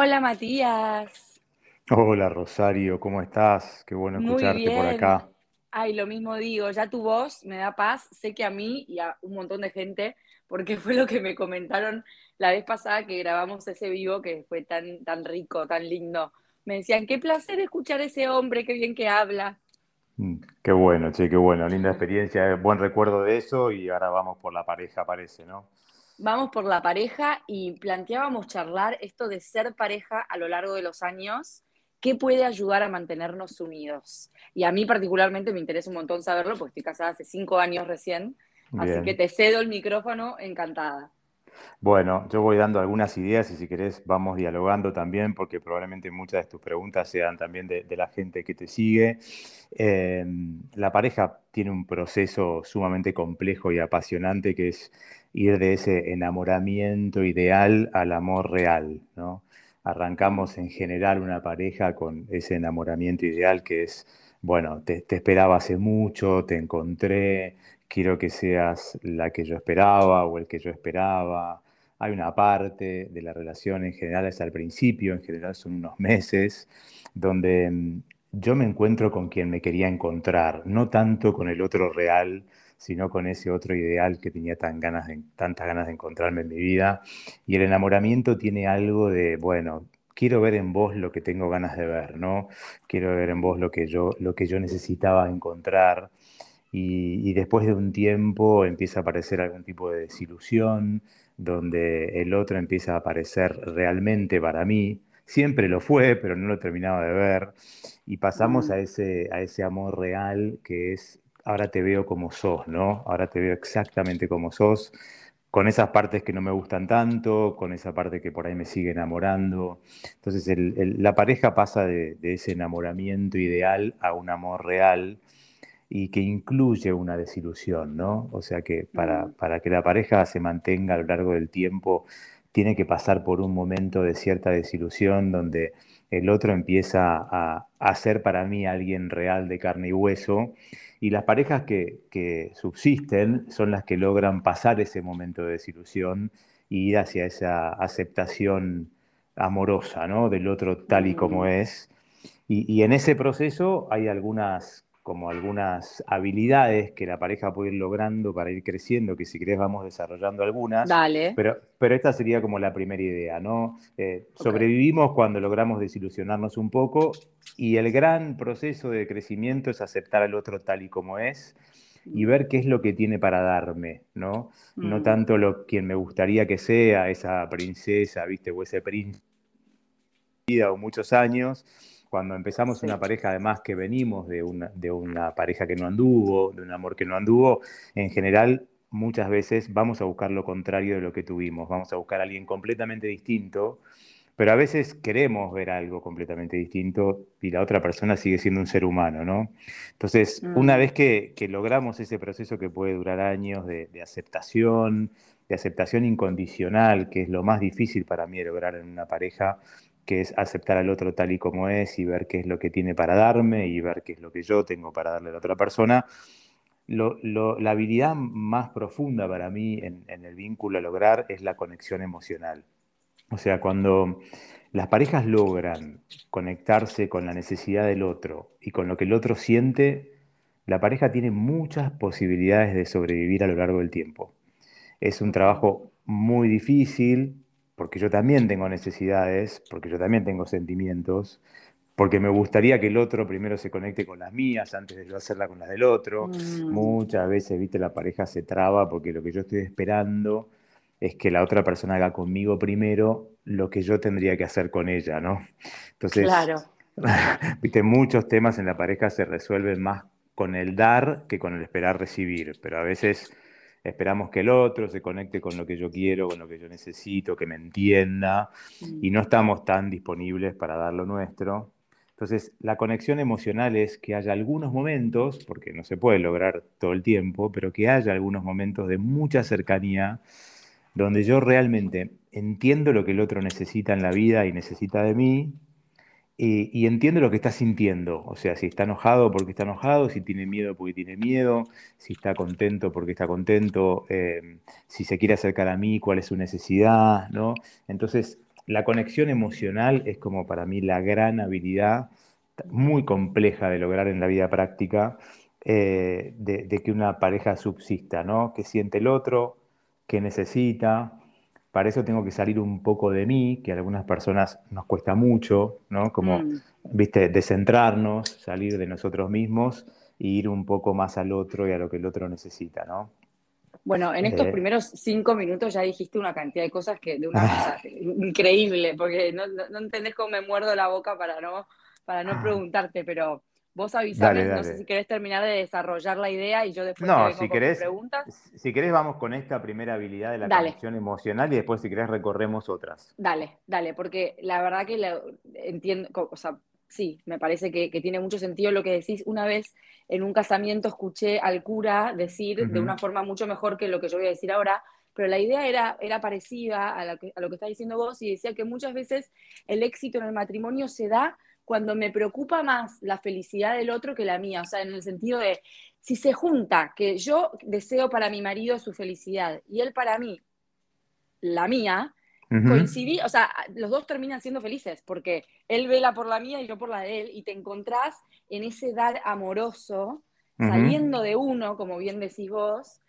Hola Matías, Hola Rosario, ¿cómo estás? Qué bueno muy escucharte por acá. Ay, lo mismo digo, ya tu voz me da paz, sé que a mí y a un montón de gente, porque fue lo que me comentaron la vez pasada que grabamos ese vivo que fue tan, tan rico, tan lindo. Me decían, qué placer escuchar a ese hombre, qué bien que habla. Mm, Qué bueno, che, qué bueno, linda experiencia, eh, buen recuerdo de eso y ahora vamos por la pareja, parece, ¿no? Vamos por la pareja y planteábamos charlar esto de ser pareja a lo largo de los años, qué puede ayudar a mantenernos unidos. Y a mí particularmente me interesa un montón saberlo, porque estoy casada hace cinco años recién, así que te cedo el micrófono encantada. Bueno, yo voy dando algunas ideas y si querés vamos dialogando también, porque probablemente muchas de tus preguntas sean también de, de la gente que te sigue. Eh, la pareja tiene un proceso sumamente complejo y apasionante que es ir de ese enamoramiento ideal al amor real, ¿no? Arrancamos en general una pareja con ese enamoramiento ideal que es, bueno, te, te esperaba hace mucho, te encontré, quiero que seas la que yo esperaba o el que yo esperaba hay una parte de la relación en general, es al principio, en general son unos meses, donde mm, yo me encuentro con quien me quería encontrar, no tanto con el otro real, sino con ese otro ideal que tenía tan ganas de- tantas ganas de encontrarme en mi vida. Y el enamoramiento tiene algo de, bueno, quiero ver en vos lo que tengo ganas de ver, ¿no? Quiero ver en vos lo que yo, lo que yo necesitaba encontrar. Y, y después de un tiempo empieza a aparecer algún tipo de desilusión, donde el otro empieza a aparecer realmente para mí. Siempre lo fue, pero no lo terminaba de ver. Y pasamos mm, a ese, a ese amor real que es, ahora te veo como sos, ¿no? Ahora te veo exactamente como sos, con esas partes que no me gustan tanto, con esa parte que por ahí me sigue enamorando. Entonces el- el- la pareja pasa de, de ese enamoramiento ideal a un amor real y que incluye una desilusión, ¿no? O sea que para, mm, para que la pareja se mantenga a lo largo del tiempo, tiene que pasar por un momento de cierta desilusión donde el otro empieza a, a ser para mí alguien real de carne y hueso. Y las parejas que, que subsisten son las que logran pasar ese momento de desilusión y ir hacia esa aceptación amorosa, ¿no? Del otro tal y como mm. es y, y en ese proceso hay algunas, como algunas habilidades que la pareja puede ir logrando para ir creciendo, que si querés vamos desarrollando algunas, Dale, pero, pero esta sería como la primera idea, ¿no? Eh, sobrevivimos cuando logramos desilusionarnos un poco y el gran proceso de crecimiento es aceptar al otro tal y como es y Mm, ver qué es lo que tiene para darme, ¿no? No mm, tanto lo quien me gustaría que sea, esa princesa, ¿viste? O ese príncipe o muchos años, cuando empezamos una pareja, además que venimos de una, de una pareja que no anduvo, de un amor que no anduvo, en general muchas veces vamos a buscar lo contrario de lo que tuvimos, vamos a buscar a alguien completamente distinto, pero a veces queremos ver algo completamente distinto y la otra persona sigue siendo un ser humano, ¿no? Entonces, una Mm, vez que, que logramos ese proceso que puede durar años de, de aceptación, de aceptación incondicional, que es lo más difícil para mí de lograr en una pareja, que es aceptar al otro tal y como es y ver qué es lo que tiene para darme y ver qué es lo que yo tengo para darle a la otra persona. La habilidad más profunda para mí en, el vínculo a lograr es la conexión emocional. O sea, cuando las parejas logran conectarse con la necesidad del otro y con lo que el otro siente, la pareja tiene muchas posibilidades de sobrevivir a lo largo del tiempo. Es un trabajo muy difícil, porque yo también tengo necesidades, porque yo también tengo sentimientos, porque me gustaría que el otro primero se conecte con las mías antes de yo hacerla con las del otro. Mm, Muchas veces, viste, la pareja se traba porque lo que yo estoy esperando es que la otra persona haga conmigo primero lo que yo tendría que hacer con ella, ¿no? Entonces, claro. viste, muchos temas en la pareja se resuelven más con el dar que con el esperar recibir, pero a veces esperamos que el otro se conecte con lo que yo quiero, con lo que yo necesito, que me entienda, y Mm, no estamos tan disponibles para dar lo nuestro. Entonces, la conexión emocional es que haya algunos momentos, porque no se puede lograr todo el tiempo, pero que haya algunos momentos de mucha cercanía donde yo realmente entiendo lo que el otro necesita en la vida y necesita de mí, y, y entiendo lo que está sintiendo. O sea, si está enojado porque está enojado, si tiene miedo porque tiene miedo, si está contento porque está contento, eh, si se quiere acercar a mí, cuál es su necesidad, ¿no? Entonces, la conexión emocional es como para mí la gran habilidad muy compleja de lograr en la vida práctica eh, de, que una pareja subsista, ¿no? Que siente el otro, que necesita. Para eso tengo que salir un poco de mí, que a algunas personas nos cuesta mucho, ¿no? Como, mm. viste, descentrarnos, salir de nosotros mismos e ir un poco más al otro y a lo que el otro necesita, ¿no? Bueno, en estos eh. primeros cinco minutos ya dijiste una cantidad de cosas que de una cosa increíble, porque no, no, entendés cómo me muerdo la boca para no, para no ah. preguntarte, pero vos avisame, no sé si querés terminar de desarrollar la idea y yo después no, te si querés, preguntas. Si querés vamos con esta primera habilidad de la conexión emocional y después si querés recorremos otras. Dale, dale, porque la verdad que entiendo, o sea, sí, me parece que, tiene mucho sentido lo que decís. Una vez en un casamiento escuché al cura decir de una forma mucho mejor que lo que yo voy a decir ahora, pero la idea era, era parecida a, lo que, a lo que estás diciendo vos y decía que muchas veces el éxito en el matrimonio se da cuando me preocupa más la felicidad del otro que la mía, o sea, en el sentido de, si se junta que yo deseo para mi marido su felicidad y él para mí la mía, coincidí, o sea, los dos terminan siendo felices, porque él vela por la mía y yo por la de él, y te encontrás en ese dar amoroso, saliendo de uno, como bien decís vos,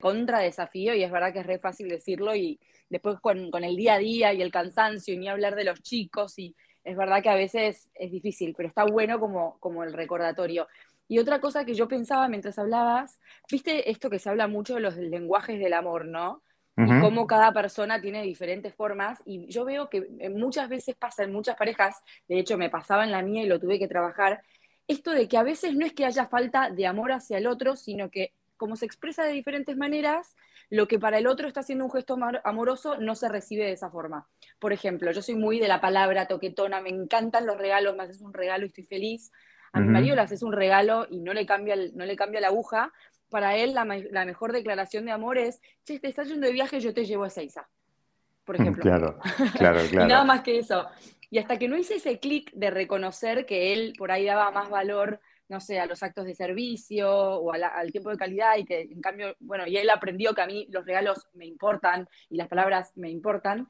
contra desafío, y es verdad que es re fácil decirlo, y después con, con el día a día y el cansancio, y ni hablar de los chicos, y es verdad que a veces es difícil, pero está bueno como, como el recordatorio. Y otra cosa que yo pensaba mientras hablabas, viste esto que se habla mucho de los lenguajes del amor, ¿no? Y cómo cada persona tiene diferentes formas. Y yo veo que muchas veces pasa en muchas parejas, de hecho me pasaba en la mía y lo tuve que trabajar, esto de que a veces no es que haya falta de amor hacia el otro, sino que como se expresa de diferentes maneras, lo que para el otro está siendo un gesto amoroso no se recibe de esa forma. Por ejemplo, yo soy muy de la palabra toquetona, me encantan los regalos, me haces un regalo y estoy feliz. A mi marido le haces un regalo y no le cambia, no le cambia la aguja. Para él la, mejor declaración de amor es, che, te estás yendo de viaje, yo te llevo a Seiza. Por ejemplo. Claro, claro, claro. nada más que eso. Y hasta que no hice ese clic de reconocer que él por ahí daba más valor no sé, a los actos de servicio o al tiempo de calidad y que en cambio, bueno, y él aprendió que a mí los regalos me importan y las palabras me importan,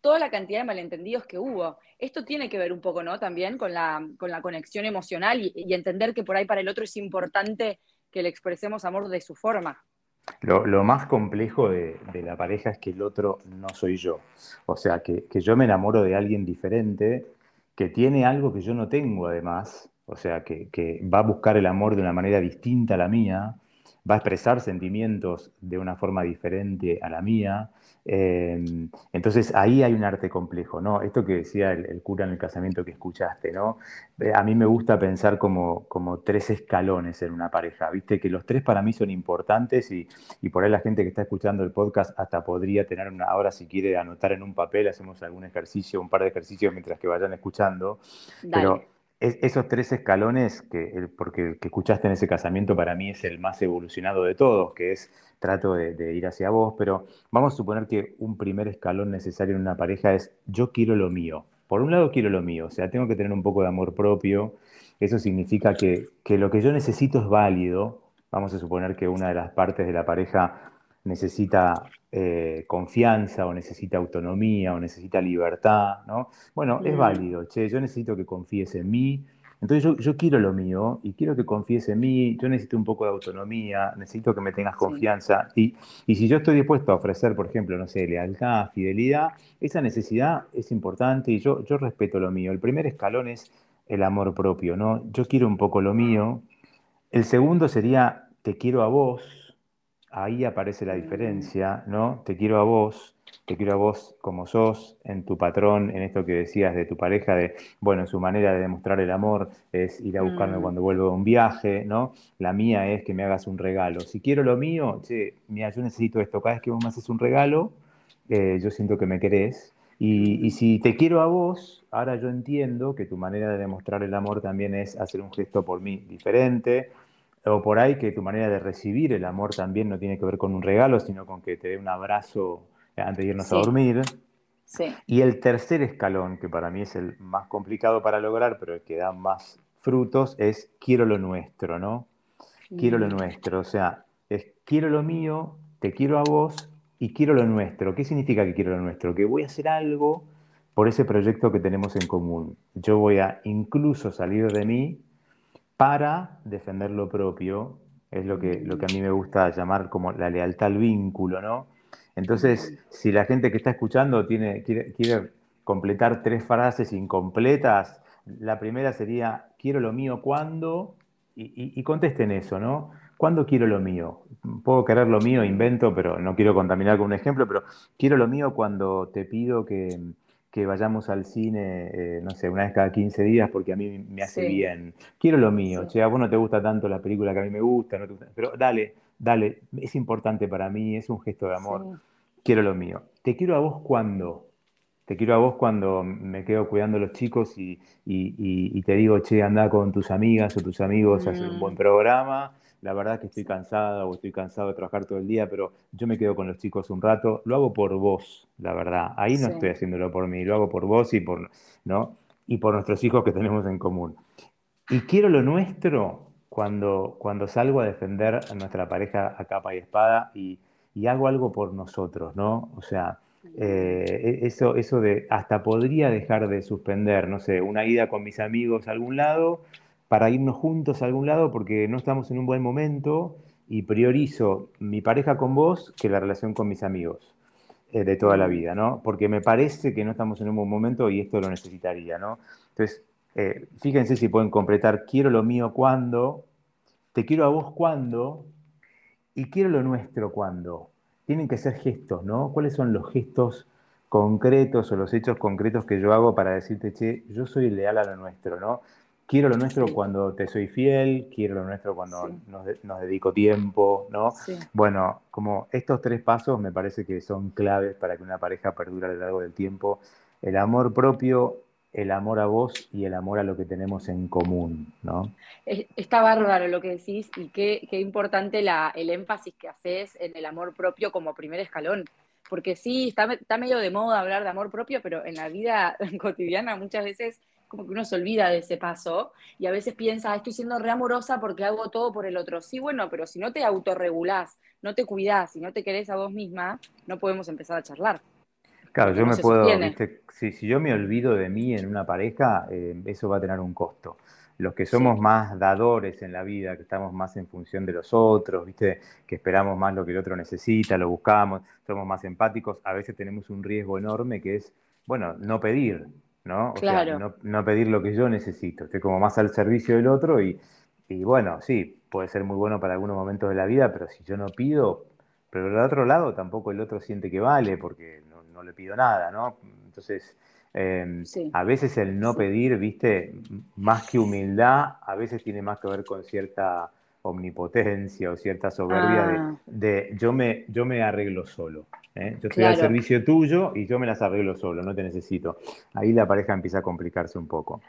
toda la cantidad de malentendidos que hubo. Esto tiene que ver un poco, ¿no? También con la, con la conexión emocional y, entender que por ahí para el otro es importante que le expresemos amor de su forma. Lo, más complejo de, la pareja es que el otro no soy yo. O sea, que, que yo me enamoro de alguien diferente, que tiene algo que yo no tengo además, o sea, que, va a buscar el amor de una manera distinta a la mía, va a expresar sentimientos de una forma diferente a la mía. Em, entonces ahí hay un arte complejo, ¿no? Esto que decía el, cura en el casamiento que escuchaste, ¿no? Eh, a mí me gusta pensar como, como, tres escalones en una pareja, ¿viste? Que los tres para mí son importantes y, por ahí la gente que está escuchando el podcast hasta podría tener una, ahora si quiere anotar en un papel, hacemos algún ejercicio, un par de ejercicios mientras que vayan escuchando. Pero esos tres escalones, que, porque el que escuchaste en ese casamiento para mí es el más evolucionado de todos, que es trato de, ir hacia vos, pero vamos a suponer que un primer escalón necesario en una pareja es yo quiero lo mío. Por un lado quiero lo mío, o sea, tengo que tener un poco de amor propio, eso significa que, que lo que yo necesito es válido, vamos a suponer que una de las partes de la pareja necesita eh, confianza o necesita autonomía o necesita libertad, ¿no? Bueno, es mm. válido, che, yo necesito que confíes en mí, entonces yo, quiero lo mío y quiero que confíes en mí, yo necesito un poco de autonomía, necesito que me tengas confianza y, si yo estoy dispuesto a ofrecer, por ejemplo, no sé, lealtad, fidelidad, esa necesidad es importante y yo, yo respeto lo mío. El primer escalón es el amor propio, ¿no? Yo quiero un poco lo mío. El segundo sería, te quiero a vos, ahí aparece la diferencia, ¿no? Te quiero a vos, te quiero a vos como sos, en tu patrón, en esto que decías de tu pareja, de, bueno, su manera de demostrar el amor es ir a buscarme mm. cuando vuelvo de un viaje, ¿no? La mía es que me hagas un regalo. Si quiero lo mío, che, mira, yo necesito esto, cada vez que vos me haces un regalo, eh, yo siento que me querés. Y, y, si te quiero a vos, ahora yo entiendo que tu manera de demostrar el amor también es hacer un gesto por mí diferente, o por ahí que tu manera de recibir el amor también no tiene que ver con un regalo, sino con que te dé un abrazo antes de irnos a dormir. Sí. Y el tercer escalón, que para mí es el más complicado para lograr, pero el que da más frutos, es quiero lo nuestro, ¿no? Quiero lo mm. nuestro, o sea, es quiero lo mío, te quiero a vos, y quiero lo nuestro. ¿Qué significa que quiero lo nuestro? Que voy a hacer algo por ese proyecto que tenemos en común. Yo voy a incluso salir de mí para defender lo propio, es lo que, lo que a mí me gusta llamar como la lealtad al vínculo, ¿no? Entonces, si la gente que está escuchando tiene, quiere, quiere completar tres frases incompletas, la primera sería, quiero lo mío cuando, y, contesten eso, ¿no? ¿Cuándo quiero lo mío? Puedo querer lo mío, invento, pero no quiero contaminar con un ejemplo, pero quiero lo mío cuando te pido que, vayamos al cine, eh, no sé, una vez cada 15 días porque a mí me hace bien. Quiero lo mío, che, a vos no te gusta tanto la película que a mí me gusta, pero dale, dale, es importante para mí, es un gesto de amor. Quiero lo mío. Te quiero a vos cuando, te quiero a vos cuando me quedo cuidando a los chicos y, te digo, che, anda con tus amigas o tus amigos a hacer un buen mm. programa. La verdad que estoy cansada o estoy cansado de trabajar todo el día, pero yo me quedo con los chicos un rato. Lo hago por vos, la verdad. Ahí no estoy haciéndolo por mí, lo hago por vos y por, ¿no? y por nuestros hijos que tenemos en común. Y quiero lo nuestro cuando, cuando salgo a defender a nuestra pareja a capa y espada y, y hago algo por nosotros, ¿no? O sea, eh, e, eso, eso de hasta podría dejar de suspender, no sé, una ida con mis amigos a algún lado para irnos juntos a algún lado porque no estamos en un buen momento y priorizo mi pareja con vos que la relación con mis amigos eh, de toda la vida, ¿no? Porque me parece que no estamos en un buen momento y esto lo necesitaría, ¿no? Entonces, eh, fíjense si pueden completar, quiero lo mío cuando, te quiero a vos cuando y quiero lo nuestro cuando tienen que ser gestos, ¿no? ¿Cuáles son los gestos concretos o los hechos concretos que yo hago para decirte, che, yo soy leal a lo nuestro, ¿no? Quiero lo nuestro cuando te soy fiel, quiero lo nuestro cuando nos, dedico tiempo, ¿no? Bueno, como estos tres pasos me parece que son claves para que una pareja perdure a lo largo del tiempo. El amor propio, el amor a vos y el amor a lo que tenemos en común, ¿no? Está bárbaro lo que decís y qué, qué importante la, el énfasis que haces en el amor propio como primer escalón. Porque sí, está, está medio de moda hablar de amor propio, pero en la vida cotidiana muchas veces como que uno se olvida de ese paso y a veces piensa, estoy siendo re amorosa porque hago todo por el otro. Sí, bueno, pero si no te autorregulás, no te cuidás, si no te querés a vos misma, no podemos empezar a charlar. Claro, yo me puedo, si, yo me olvido de mí en una pareja, eh, eso va a tener un costo. Los que somos más dadores en la vida, que estamos más en función de los otros, ¿viste? que esperamos más lo que el otro necesita, lo buscamos, somos más empáticos, a veces tenemos un riesgo enorme que es, bueno, no pedir, ¿no? O sea, no, pedir lo que yo necesito, estoy como más al servicio del otro y, y bueno, sí, puede ser muy bueno para algunos momentos de la vida, pero si yo no pido, pero del otro lado tampoco el otro siente que vale, porque no le pido nada, ¿no? Entonces, em, a veces el no pedir, viste, más que humildad, a veces tiene más que ver con cierta omnipotencia o cierta soberbia de, ah. yo, me, yo me arreglo solo. ¿eh? Yo estoy al servicio tuyo y yo me las arreglo solo, no te necesito. Ahí la pareja empieza a complicarse un poco.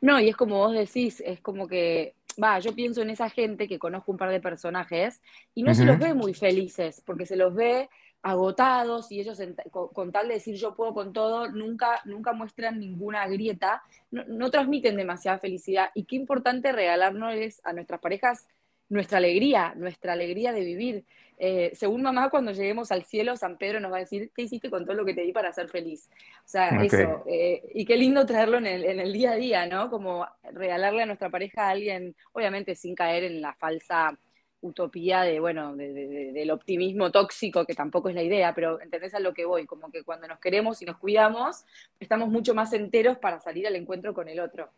No, y es como vos decís, es como que, va, yo pienso en esa gente que conozco un par de personajes y no se los ve muy felices, porque se los ve agotados y ellos con, tal de decir yo puedo con todo, nunca, nunca muestran ninguna grieta, no, transmiten demasiada felicidad. Y qué importante regalarnos a nuestras parejas nuestra alegría, nuestra alegría de vivir. Eh, según mamá, cuando lleguemos al cielo, San Pedro nos va a decir, ¿qué hiciste con todo lo que te di para ser feliz? O sea, eso. Eh, y qué lindo traerlo en el, en el día a día, ¿no? Como regalarle a nuestra pareja a alguien, obviamente sin caer en la falsa utopía de, bueno, del optimismo tóxico, que tampoco es la idea, pero entendés a lo que voy, como que cuando nos queremos y nos cuidamos, estamos mucho más enteros para salir al encuentro con el otro.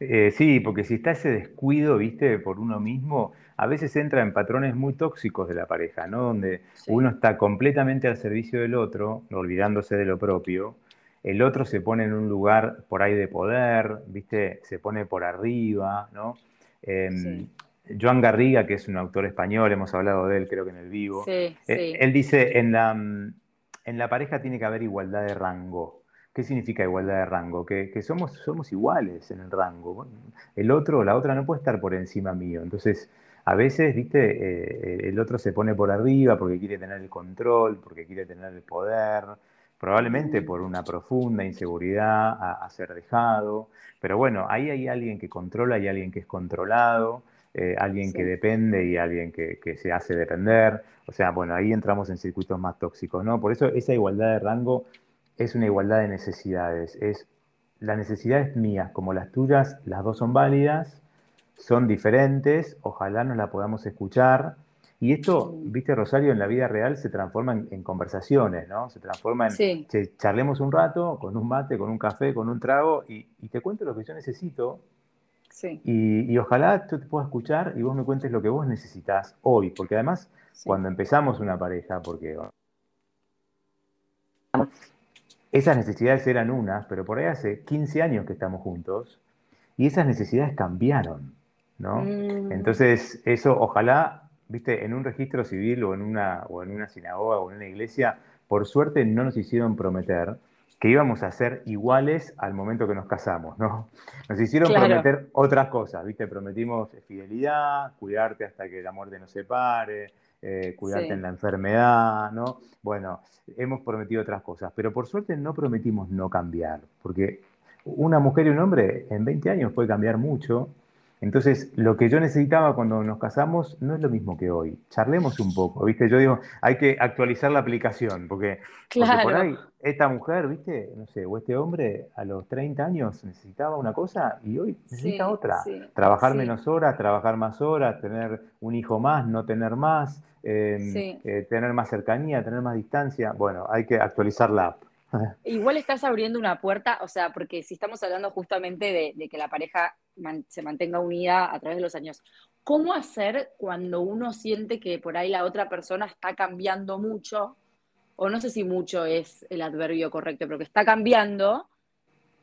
Eh, sí, porque si está ese descuido, viste, por uno mismo, a veces entra en patrones muy tóxicos de la pareja, ¿no? Donde uno está completamente al servicio del otro, olvidándose de lo propio, el otro se pone en un lugar por ahí de poder, viste, se pone por arriba, ¿no? Em, Joan Garriga, que es un autor español, hemos hablado de él creo que en el vivo, eh, él dice, en la, mm, en la pareja tiene que haber igualdad de rango. ¿Qué significa igualdad de rango? Que, somos, somos iguales en el rango. El otro o la otra no puede estar por encima mío. Entonces, a veces, viste, eh, el otro se pone por arriba porque quiere tener el control, porque quiere tener el poder, probablemente por una profunda inseguridad a, a ser dejado. Pero bueno, ahí hay alguien que controla y alguien que es controlado eh, alguien que depende y alguien que, que se hace depender. O sea, bueno, ahí entramos en circuitos más tóxicos, ¿no? Por eso esa igualdad de rango es una igualdad de necesidades. Es las necesidades mías como las tuyas, las dos son válidas, son diferentes, ojalá nos la podamos escuchar. Y esto, viste, Rosario, en la vida real se transforma en, en conversaciones, ¿no? Se transforma en, Sí, che, charlemos un rato con un mate, con un café, con un trago y, y te cuento lo que yo necesito sí, y, y ojalá yo te pueda escuchar y vos me cuentes lo que vos necesitas hoy, porque además sí. cuando empezamos una pareja, porque esas necesidades eran unas, pero por ahí hace 15 años que estamos juntos y esas necesidades cambiaron, ¿no? Mm, Entonces, eso ojalá, viste, en un registro civil o en una, o en una sinagoga o en una iglesia, por suerte no nos hicieron prometer que íbamos a ser iguales al momento que nos casamos, ¿no? Nos hicieron Claro. prometer otras cosas, ¿viste? Prometimos fidelidad, cuidarte hasta que la muerte nos separe, eh, cuidarte Sí. en la enfermedad, ¿no? Bueno, hemos prometido otras cosas, pero por suerte no prometimos no cambiar, porque una mujer y un hombre en 20 años puede cambiar mucho. Entonces, lo que yo necesitaba cuando nos casamos no es lo mismo que hoy. Charlemos un poco, ¿viste? Yo digo, hay que actualizar la aplicación, porque, porque por claro, ahí esta mujer, ¿viste? No sé, o este hombre a los 30 años necesitaba una cosa y hoy necesita sí, otra. sí, Trabajar sí, menos horas, trabajar más horas, tener un hijo más, no tener más, eh, sí. eh, tener más cercanía, tener más distancia. Bueno, hay que actualizar la app. Igual estás abriendo una puerta, o sea, porque si estamos hablando justamente de, de que la pareja man- se mantenga unida a través de los años, ¿cómo hacer cuando uno siente que por ahí la otra persona está cambiando mucho? O no sé si mucho es el adverbio correcto, pero que está cambiando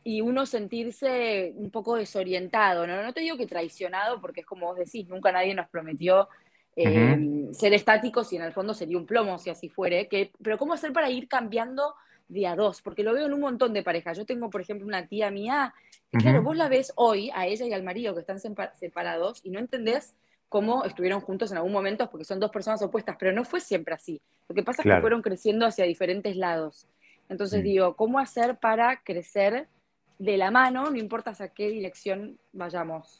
y uno sentirse un poco desorientado, ¿no? No te digo que traicionado, porque es como vos decís, nunca nadie nos prometió eh, ser estáticos y en el fondo sería un plomo si así fuere, que, pero ¿cómo hacer para ir cambiando de a dos? Porque lo veo en un montón de parejas. Yo tengo, por ejemplo, una tía mía, que claro, Ujú. vos la ves hoy, a ella y al marido que están sepa- separados, y no entendés cómo estuvieron juntos en algún momento porque son dos personas opuestas, pero no fue siempre así. Lo que pasa es que Claro. fueron creciendo hacia diferentes lados. Entonces Mm. digo, ¿cómo hacer para crecer de la mano, no importa hacia qué dirección vayamos?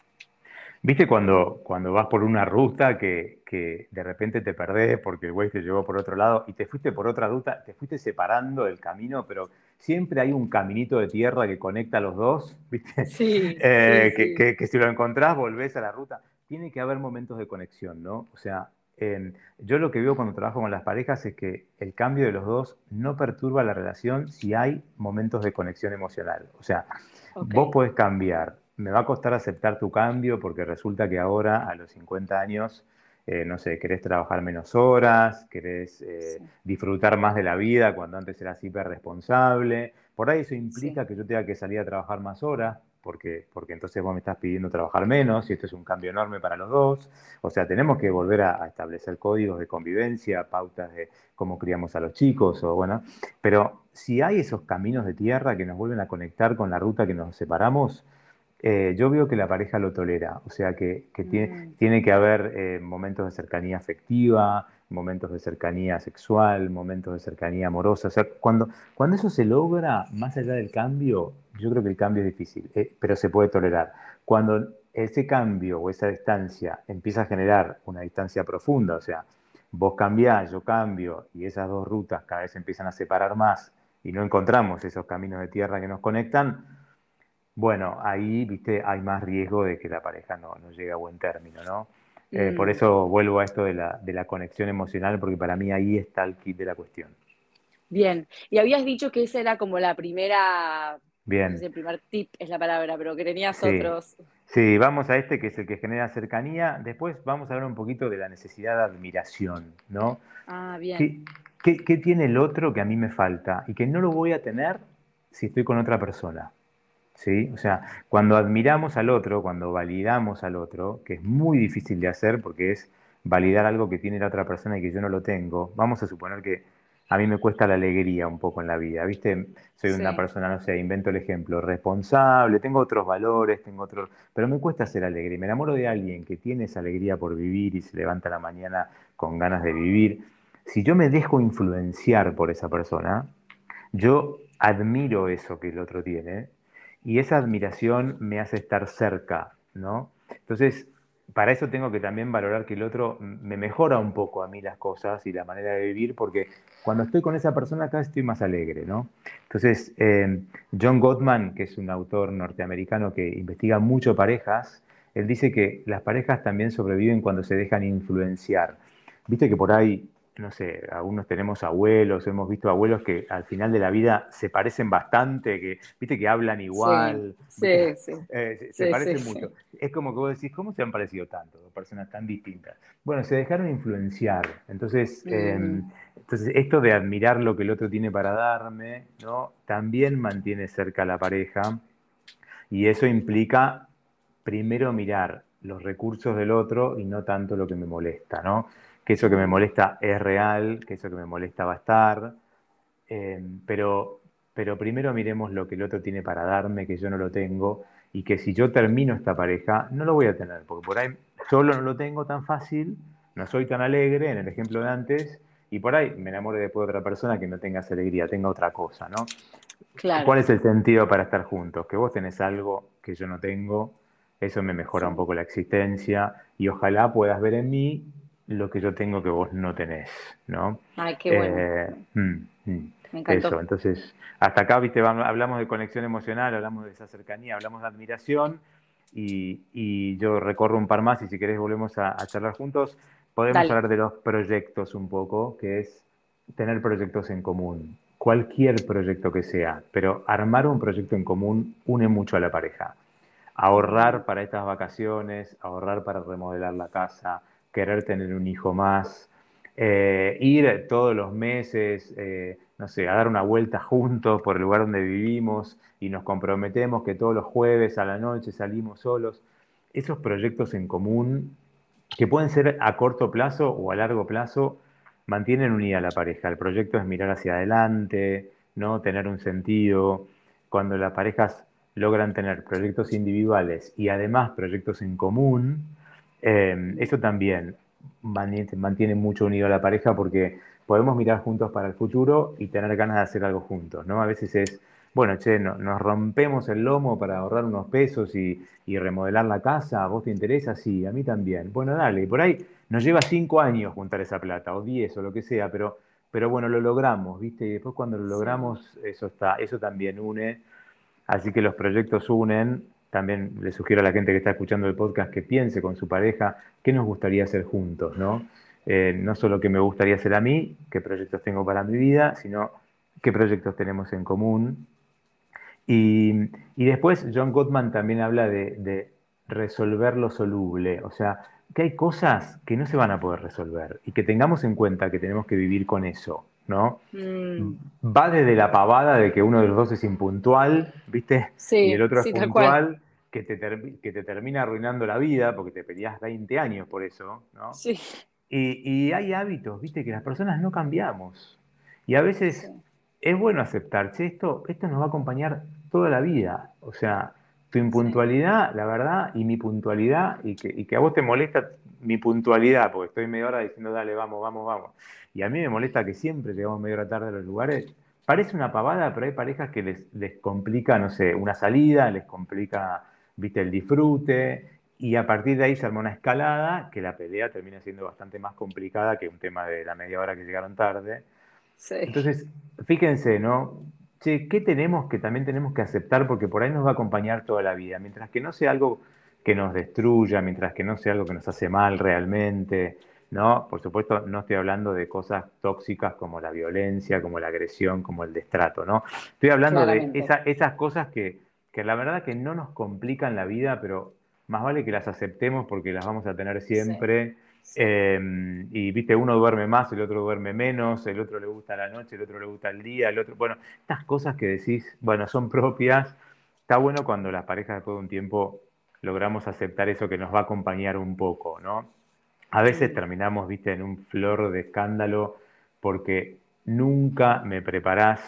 ¿Viste cuando, cuando vas por una ruta que, que de repente te perdés porque el güey te llevó por otro lado y te fuiste por otra ruta, te fuiste separando del camino, pero siempre hay un caminito de tierra que conecta a los dos, ¿viste? Sí, Eh, sí, que, sí. que- que si lo encontrás volvés a la ruta. Tiene que haber momentos de conexión, ¿no? O sea, yo lo que veo cuando trabajo con las parejas es que el cambio de los dos no perturba la relación si hay momentos de conexión emocional. O sea. Vos podés cambiar. Me va a costar aceptar tu cambio porque resulta que ahora, a los 50 años, eh, no sé, querés trabajar menos horas, querés eh, Sí. disfrutar más de la vida cuando antes eras hiper responsable. Por ahí eso implica Sí. que yo tenga que salir a trabajar más horas, porque, porque entonces vos me estás pidiendo trabajar menos y esto es un cambio enorme para los dos. O sea, tenemos que volver a, a establecer códigos de convivencia, pautas de cómo criamos a los chicos, o bueno, pero si hay esos caminos de tierra que nos vuelven a conectar con la ruta que nos separamos, eh, yo veo que la pareja lo tolera, o sea que, que tiene, Mm. tiene que haber eh, momentos de cercanía afectiva, momentos de cercanía sexual, momentos de cercanía amorosa, o sea, cuando, cuando eso se logra, más allá del cambio, yo creo que el cambio es difícil, eh, pero se puede tolerar. Cuando ese cambio o esa distancia empieza a generar una distancia profunda, o sea, vos cambiás, yo cambio, y esas dos rutas cada vez se empiezan a separar más y no encontramos esos caminos de tierra que nos conectan, bueno, ahí, viste, hay más riesgo de que la pareja no, no llegue a buen término, ¿no? Eh, por Mm. eso vuelvo a esto de la, de la conexión emocional, porque para mí ahí está el kit de la cuestión. Bien. Y habías dicho que esa era como la primera, no sé si Bien, el primer tip es la palabra, pero que tenías sí. otros. Sí, vamos a este que es el que genera cercanía. Después vamos a hablar un poquito de la necesidad de admiración, ¿no? Ah, bien. ¿Qué, qué, qué tiene el otro que a mí me falta y que no lo voy a tener si estoy con otra persona? ¿Sí? O sea, cuando admiramos al otro, cuando validamos al otro, que es muy difícil de hacer porque es validar algo que tiene la otra persona y que yo no lo tengo, vamos a suponer que a mí me cuesta la alegría un poco en la vida, ¿viste? Soy una persona, no sé, invento el ejemplo, responsable, tengo otros valores, tengo otros, pero me cuesta ser alegre. Y me enamoro de alguien que tiene esa alegría por vivir y se levanta a la mañana con ganas de vivir. Si yo me dejo influenciar por esa persona, yo admiro eso que el otro tiene y esa admiración me hace estar cerca, ¿no? Entonces, para eso tengo que también valorar que el otro me mejora un poco a mí las cosas y la manera de vivir, porque cuando estoy con esa persona acá estoy más alegre, ¿no? Entonces, eh, John Gottman, que es un autor norteamericano que investiga mucho parejas, él dice que las parejas también sobreviven cuando se dejan influenciar. Viste que por ahí no sé, algunos tenemos abuelos, hemos visto abuelos que al final de la vida se parecen bastante, que viste que hablan igual, sí, sí, eh, se, parecen mucho. Es como que vos decís, ¿cómo se han parecido tanto dos personas tan distintas? Bueno, se dejaron influenciar. Entonces, em, entonces esto de admirar lo que el otro tiene para darme, ¿no? También mantiene cerca a la pareja y eso implica primero mirar los recursos del otro y no tanto lo que me molesta, ¿no? Que eso que me molesta es real, que eso que me molesta va a estar, eh, pero, pero primero miremos lo que el otro tiene para darme, que yo no lo tengo, y que si yo termino esta pareja, no lo voy a tener, porque por ahí solo no lo tengo tan fácil, no soy tan alegre, en el ejemplo de antes, y por ahí me enamoro después de otra persona que no tenga esa alegría, tenga otra cosa, ¿no? ¿Cuál es el sentido para estar juntos? Que vos tenés algo que yo no tengo, eso me mejora un poco la existencia, y ojalá puedas ver en mí lo que yo tengo que vos no tenés, ¿no? Ay, qué bueno. Eh, mm, mm, Me encantó. Eso, entonces, hasta acá, viste, hablamos de conexión emocional, hablamos de esa cercanía, hablamos de admiración y, yo recorro un par más y si querés volvemos a, charlar juntos. Podemos hablar de los proyectos un poco, que es tener proyectos en común, cualquier proyecto que sea, pero armar un proyecto en común une mucho a la pareja. Ahorrar para estas vacaciones, ahorrar para remodelar la casa, querer tener un hijo más, eh, ir todos los meses, eh, no sé, a dar una vuelta juntos por el lugar donde vivimos y nos comprometemos que todos los jueves a la noche salimos solos. Esos proyectos en común, que pueden ser a corto plazo o a largo plazo, mantienen unida a la pareja. El proyecto es mirar hacia adelante, ¿no? tener un sentido. Cuando las parejas logran tener proyectos individuales y además proyectos en común, eh, eso también mantiene mucho unido a la pareja porque podemos mirar juntos para el futuro y tener ganas de hacer algo juntos, ¿no? A veces es, bueno, che, nos rompemos el lomo para ahorrar unos pesos y, remodelar la casa, ¿a vos te interesa? Sí, a mí también. Bueno, dale, por ahí nos lleva cinco años juntar esa plata, o diez, o lo que sea, pero, pero bueno, lo logramos, ¿viste? Y después cuando lo logramos, eso, está, eso también une. Así que los proyectos unen también le sugiero a la gente que está escuchando el podcast que piense con su pareja qué nos gustaría hacer juntos, ¿no? Eh, no solo qué me gustaría hacer a mí, qué proyectos tengo para mi vida, sino qué proyectos tenemos en común. Y, después John Gottman también habla de, resolver lo soluble, o sea, que hay cosas que no se van a poder resolver y que tengamos en cuenta que tenemos que vivir con eso, ¿no? Mm. Va desde la pavada de que uno de los dos es impuntual, ¿viste? y el otro es puntual, que te, que te termina arruinando la vida porque te pedías 20 años por eso, ¿no? Sí. Y, hay hábitos, ¿viste? Que las personas no cambiamos. Y a veces es bueno aceptar, che, esto, esto nos va a acompañar toda la vida. O sea, tu impuntualidad, la verdad, y mi puntualidad, y que, y que a vos te molesta mi puntualidad, porque estoy media hora diciendo, dale, vamos, vamos, vamos y a mí me molesta que siempre llegamos medio hora tarde a los lugares. Parece una pavada, pero hay parejas que les, les complica, no sé, una salida, les complica, viste, el disfrute, y a partir de ahí se arma una escalada que la pelea termina siendo bastante más complicada que un tema de la media hora que llegaron tarde. Entonces, fíjense, ¿no? Che, ¿qué tenemos que también tenemos que aceptar? Porque por ahí nos va a acompañar toda la vida. Mientras que no sea algo que nos destruya, mientras que no sea algo que nos hace mal realmente, ¿no? Por supuesto, no estoy hablando de cosas tóxicas como la violencia, como la agresión, como el destrato, ¿no? Estoy hablando de esas cosas que, la verdad que no nos complican la vida, pero más vale que las aceptemos porque las vamos a tener siempre. Em, y viste, uno duerme más, el otro duerme menos, el otro le gusta la noche, el otro le gusta el día, el otro. Bueno, estas cosas que decís, bueno, son propias. Está bueno cuando las parejas después de un tiempo logramos aceptar eso que nos va a acompañar un poco, ¿no? A veces terminamos, viste, en un flor de escándalo porque nunca me preparás,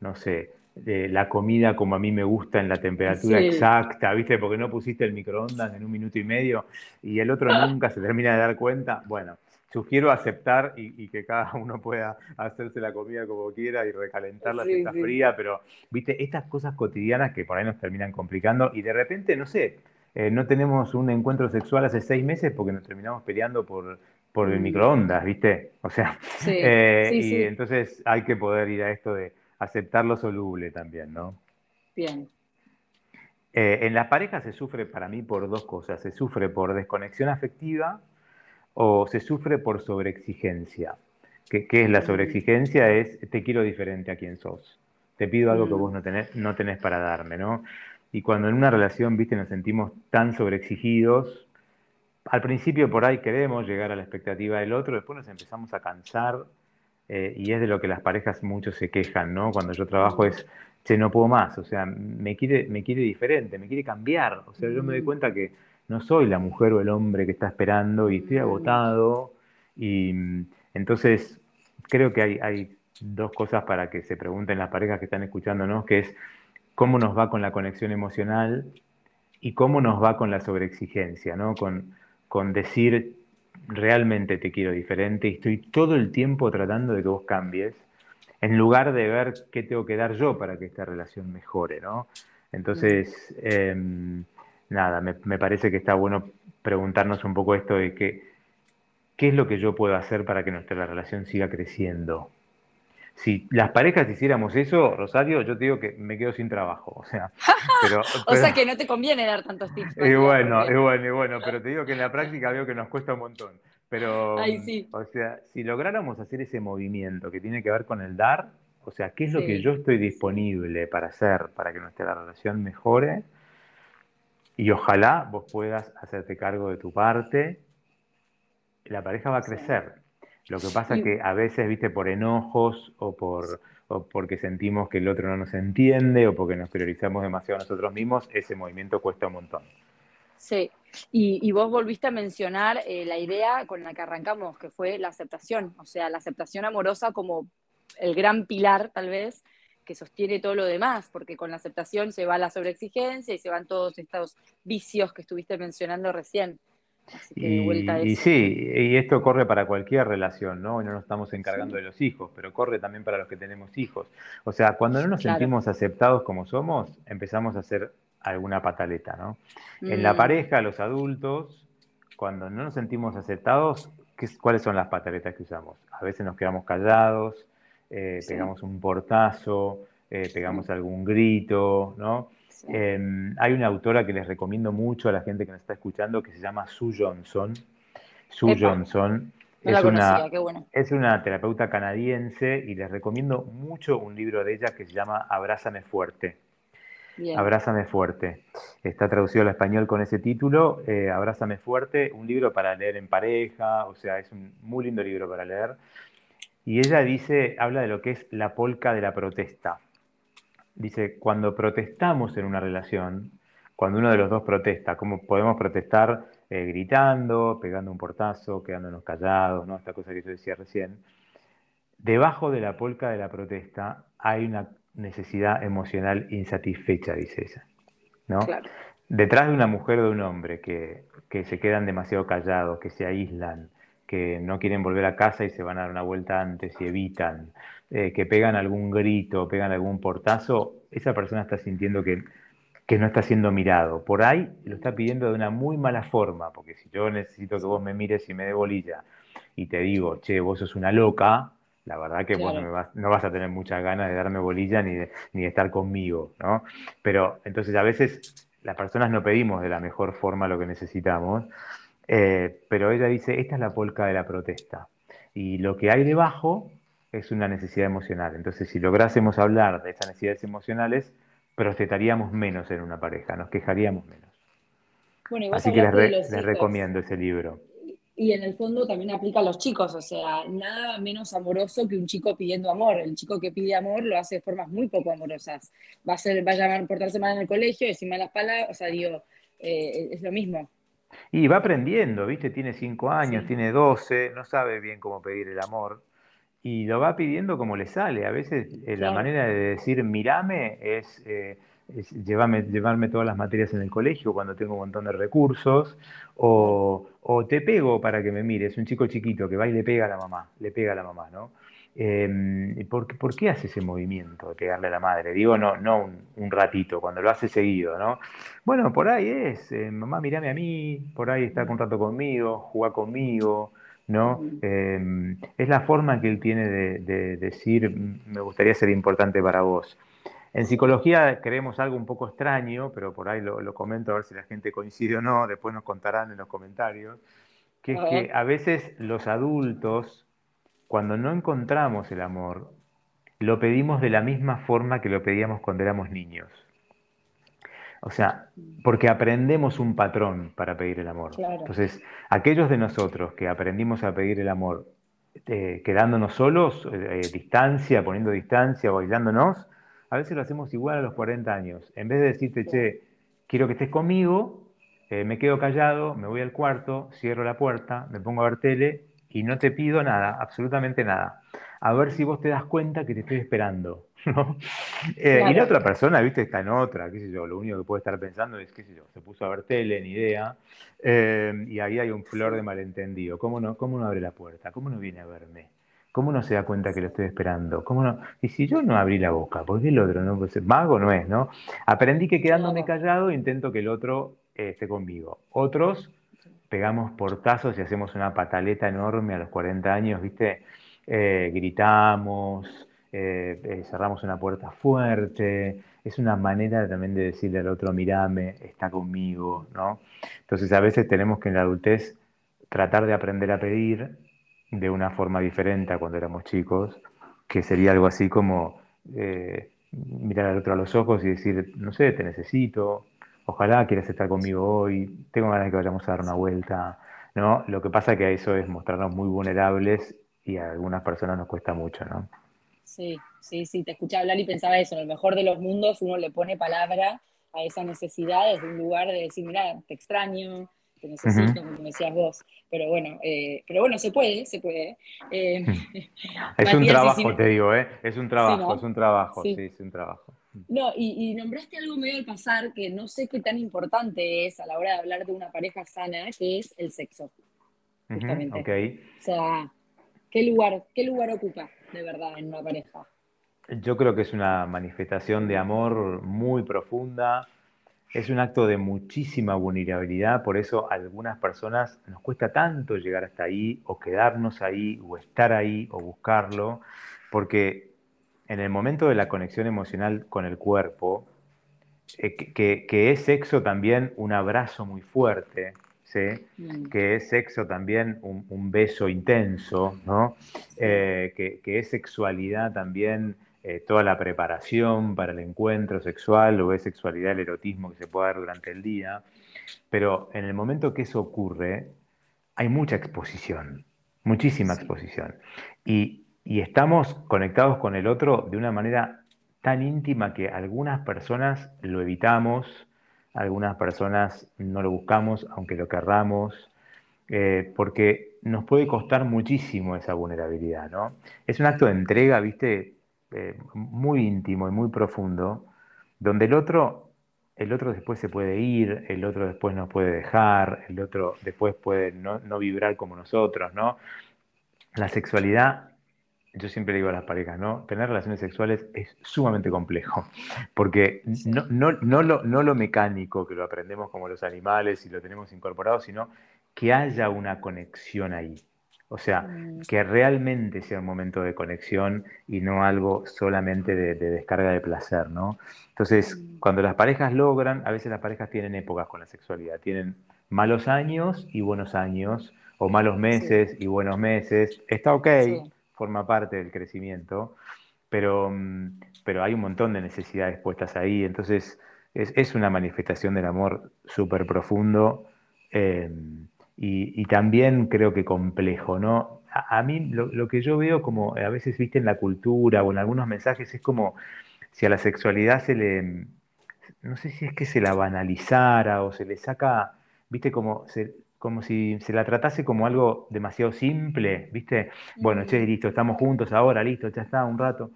no sé, la comida como a mí me gusta en la temperatura exacta, ¿viste? Porque no pusiste el microondas en un minuto y medio y el otro nunca se termina de dar cuenta. Bueno, sugiero aceptar y, que cada uno pueda hacerse la comida como quiera y recalentarla si está fría, pero, ¿viste? Estas cosas cotidianas que por ahí nos terminan complicando y de repente, no sé, eh, no tenemos un encuentro sexual hace seis meses porque nos terminamos peleando por, por el mm. microondas, ¿viste? O sea, eh, y entonces hay que poder ir a esto de aceptar lo soluble también, ¿no? Bien. en las parejas se sufre para mí por dos cosas. Se sufre por desconexión afectiva o se sufre por sobreexigencia. ¿Qué, es la sobreexigencia? Es te quiero diferente a quien sos. Te pido algo que mm. vos no tenés, no tenés para darme, ¿no? Y cuando en una relación, viste, nos sentimos tan sobreexigidos, al principio por ahí queremos llegar a la expectativa del otro, después nos empezamos a cansar eh, y es de lo que las parejas muchos se quejan, ¿no? Cuando yo trabajo es, che, no puedo más, o sea, me quiere, me quiere diferente, me quiere cambiar, o sea, yo me doy cuenta que no soy la mujer o el hombre que está esperando y estoy agotado y entonces creo que hay, hay dos cosas para que se pregunten las parejas que están escuchándonos, que es cómo nos va con la conexión emocional y cómo nos va con la sobreexigencia, ¿no? Con, con decir realmente te quiero diferente y estoy todo el tiempo tratando de que vos cambies, en lugar de ver qué tengo que dar yo para que esta relación mejore, ¿no? Entonces, em, nada, me, me, parece que está bueno preguntarnos un poco esto de qué es lo que yo puedo hacer para que nuestra relación siga creciendo, si las parejas hiciéramos eso, Rosario, yo te digo que me quedo sin trabajo. O sea, o sea que no te conviene dar tantos tips. Y bueno, y bueno, y bueno, pero te digo que en la práctica veo que nos cuesta un montón. Pero, sí. o sea, si lográramos hacer ese movimiento que tiene que ver con el dar, o sea, ¿qué es lo que yo estoy disponible para hacer para que nuestra relación mejore? Y ojalá vos puedas hacerte cargo de tu parte. La pareja va a crecer. Lo que pasa es que a veces, viste, por enojos o por porque sentimos que el otro no nos entiende o porque nos priorizamos demasiado nosotros mismos, ese movimiento cuesta un montón. Sí, y, vos volviste a mencionar eh, la idea con la que arrancamos, que fue la aceptación, o sea, la aceptación amorosa como el gran pilar, tal vez, que sostiene todo lo demás, porque con la aceptación se va la sobreexigencia y se van todos estos vicios que estuviste mencionando recién y, sí, y esto corre para cualquier relación, ¿no? no nos estamos encargando de los hijos, pero corre también para los que tenemos hijos. O sea, cuando no nos sentimos aceptados como somos, empezamos a hacer alguna pataleta, ¿no? En la mm. pareja, los adultos, cuando no nos sentimos aceptados, ¿cuáles son las pataletas que usamos? A veces nos quedamos callados, eh, pegamos un portazo, eh, pegamos algún grito, ¿no? Em, hay una autora que les recomiendo mucho a la gente que nos está escuchando que se llama Sue Johnson. Sue Johnson es, una, es una terapeuta canadiense y les recomiendo mucho un libro de ella que se llama Abrázame fuerte. Abrázame fuerte. Está traducido al español con ese título, eh, Abrázame fuerte, un libro para leer en pareja, o sea, es un muy lindo libro para leer. Y ella dice, habla de lo que es la polca de la protesta dice, cuando protestamos en una relación, cuando uno de los dos protesta, ¿cómo podemos protestar eh, gritando, pegando un portazo, quedándonos callados, ¿no? esta cosa que yo decía recién? Debajo de la polca de la protesta hay una necesidad emocional insatisfecha, dice ella. ¿no? Detrás de una mujer o de un hombre que, que se quedan demasiado callados, que se aíslan, que no quieren volver a casa y se van a dar una vuelta antes y evitan, eh, que pegan algún grito, pegan algún portazo, esa persona está sintiendo que, no está siendo mirado. Por ahí lo está pidiendo de una muy mala forma, porque si yo necesito que vos me mires y me dé bolilla y te digo, che, vos sos una loca, la verdad que vos no, vas, no, vas, a tener muchas ganas de darme bolilla ni de, ni de estar conmigo, ¿no? Pero entonces a veces las personas no pedimos de la mejor forma lo que necesitamos, eh, pero ella dice, esta es la polca de la protesta. Y lo que hay debajo es una necesidad emocional. Entonces, si lográsemos hablar de esas necesidades emocionales, protestaríamos menos en una pareja, nos quejaríamos menos. Así que les, recomiendo ese libro. Y en el fondo también aplica a los chicos, o sea, nada menos amoroso que un chico pidiendo amor. El chico que pide amor lo hace de formas muy poco amorosas. Va a, ser, va a portarse mal en el colegio, decir malas palabras, o sea, digo, eh, es lo mismo. Y va aprendiendo, ¿viste? Tiene cinco años, tiene 12, no sabe bien cómo pedir el amor y lo va pidiendo como le sale. A veces eh, la manera de decir mirame es, eh, llevarme todas las materias en el colegio cuando tengo un montón de recursos, o, te pego para que me mires, un chico chiquito que va y le pega a la mamá, le pega a la mamá, ¿no? Eh, ¿por, ¿por, qué hace ese movimiento de pegarle a la madre? Digo, no, no un, ratito, cuando lo hace seguido, ¿no? Bueno, por ahí es, eh, mamá, mirame a mí, por ahí está un rato conmigo, juega conmigo, ¿no? Eh, es la forma que él tiene de, decir, me gustaría ser importante para vos. En psicología creemos algo un poco extraño, pero por ahí lo, lo comento a ver si la gente coincide o no, después nos contarán en los comentarios, que es que a veces los adultos cuando no encontramos el amor, lo pedimos de la misma forma que lo pedíamos cuando éramos niños. O sea, porque aprendemos un patrón para pedir el amor. Entonces, aquellos de nosotros que aprendimos a pedir el amor eh, quedándonos solos, eh, eh, distancia, poniendo distancia, bailándonos, a veces lo hacemos igual a los 40 años. En vez de decirte, che, quiero que estés conmigo, me quedo callado, me voy al cuarto, cierro la puerta, me pongo a ver tele y no te pido nada, absolutamente nada. A ver si vos te das cuenta que te estoy esperando. Eh, y la otra persona, viste, está en otra, qué sé yo, lo único que puede estar pensando es, qué sé yo, se puso a ver tele, ni idea, eh, y ahí hay un flor de malentendido. ¿Cómo no, ¿Cómo no abre la puerta? ¿Cómo no viene a verme? ¿Cómo no se da cuenta que lo estoy esperando? ¿Cómo no? Y si yo no abrí la boca, ¿por qué el otro no? Pues, mago no es, ¿no? Aprendí que quedándome callado intento que el otro eh, esté conmigo. Otros pegamos portazos y hacemos una pataleta enorme a los 40 años, ¿viste? Eh, gritamos, eh, eh, cerramos una puerta fuerte. Es una manera también de decirle al otro, mirame, está conmigo, ¿no? Entonces a veces tenemos que en la adultez tratar de aprender a pedir de una forma diferente a cuando éramos chicos, que sería algo así como mirar al otro a los ojos y decir, no sé, te necesito, ojalá quieras estar conmigo hoy, tengo ganas de que vayamos a dar una vuelta, ¿no? Lo que pasa es que eso es mostrarnos muy vulnerables y a algunas personas nos cuesta mucho, ¿no? Sí, sí, sí, te escuché hablar y pensaba eso, en el mejor de los mundos uno le pone palabra a esa necesidad desde un lugar de decir, mira, te extraño, te necesito, como decías vos. Pero bueno, eh, pero bueno, se puede, se puede. Eh, es un trabajo, te digo, ¿eh? Es un trabajo, es un trabajo, sí, es un trabajo. No, y, nombraste algo medio al pasar que no sé qué tan importante es a la hora de hablar de una pareja sana, que es el sexo. Justamente. O sea, ¿qué lugar, ¿qué lugar ocupa de verdad en una pareja? Yo creo que es una manifestación de amor muy profunda, es un acto de muchísima vulnerabilidad, por eso a algunas personas nos cuesta tanto llegar hasta ahí, o quedarnos ahí, o estar ahí, o buscarlo, porque en el momento de la conexión emocional con el cuerpo, eh, que, es sexo también un abrazo muy fuerte, ¿sí? Mm. que es sexo también un, beso intenso, ¿no? Eh, que, es sexualidad también eh, toda la preparación para el encuentro sexual o es sexualidad el erotismo que se puede dar durante el día. Pero en el momento que eso ocurre, hay mucha exposición, muchísima exposición. Y, y estamos conectados con el otro de una manera tan íntima que algunas personas lo evitamos, algunas personas no lo buscamos, aunque lo querramos, eh, porque nos puede costar muchísimo esa vulnerabilidad, ¿no? Es un acto de entrega, viste, eh, muy íntimo y muy profundo, donde el otro, el otro después se puede ir, el otro después nos puede dejar, el otro después puede no, no vibrar como nosotros, ¿no? La sexualidad yo siempre digo a las parejas, ¿no? Tener relaciones sexuales es sumamente complejo, porque no, no, lo, no lo mecánico, que lo aprendemos como los animales y lo tenemos incorporado, sino que haya una conexión ahí. O sea, mm. que realmente sea un momento de conexión y no algo solamente de, descarga de placer, ¿no? Entonces, mm. cuando las parejas logran, a veces las parejas tienen épocas con la sexualidad, tienen malos años y buenos años, o malos meses y buenos meses, está ok, forma parte del crecimiento, pero, mm, pero hay un montón de necesidades puestas ahí, entonces es, una manifestación del amor súper profundo eh, y, también creo que complejo, ¿no? A, mí lo, que yo veo como a veces, viste, en la cultura o en algunos mensajes es como si a la sexualidad se le, no sé si es que se la banalizara o se le saca, viste, como se, como si se la tratase como algo demasiado simple, ¿viste? Bueno, che, listo, estamos juntos ahora, listo, ya está, un rato.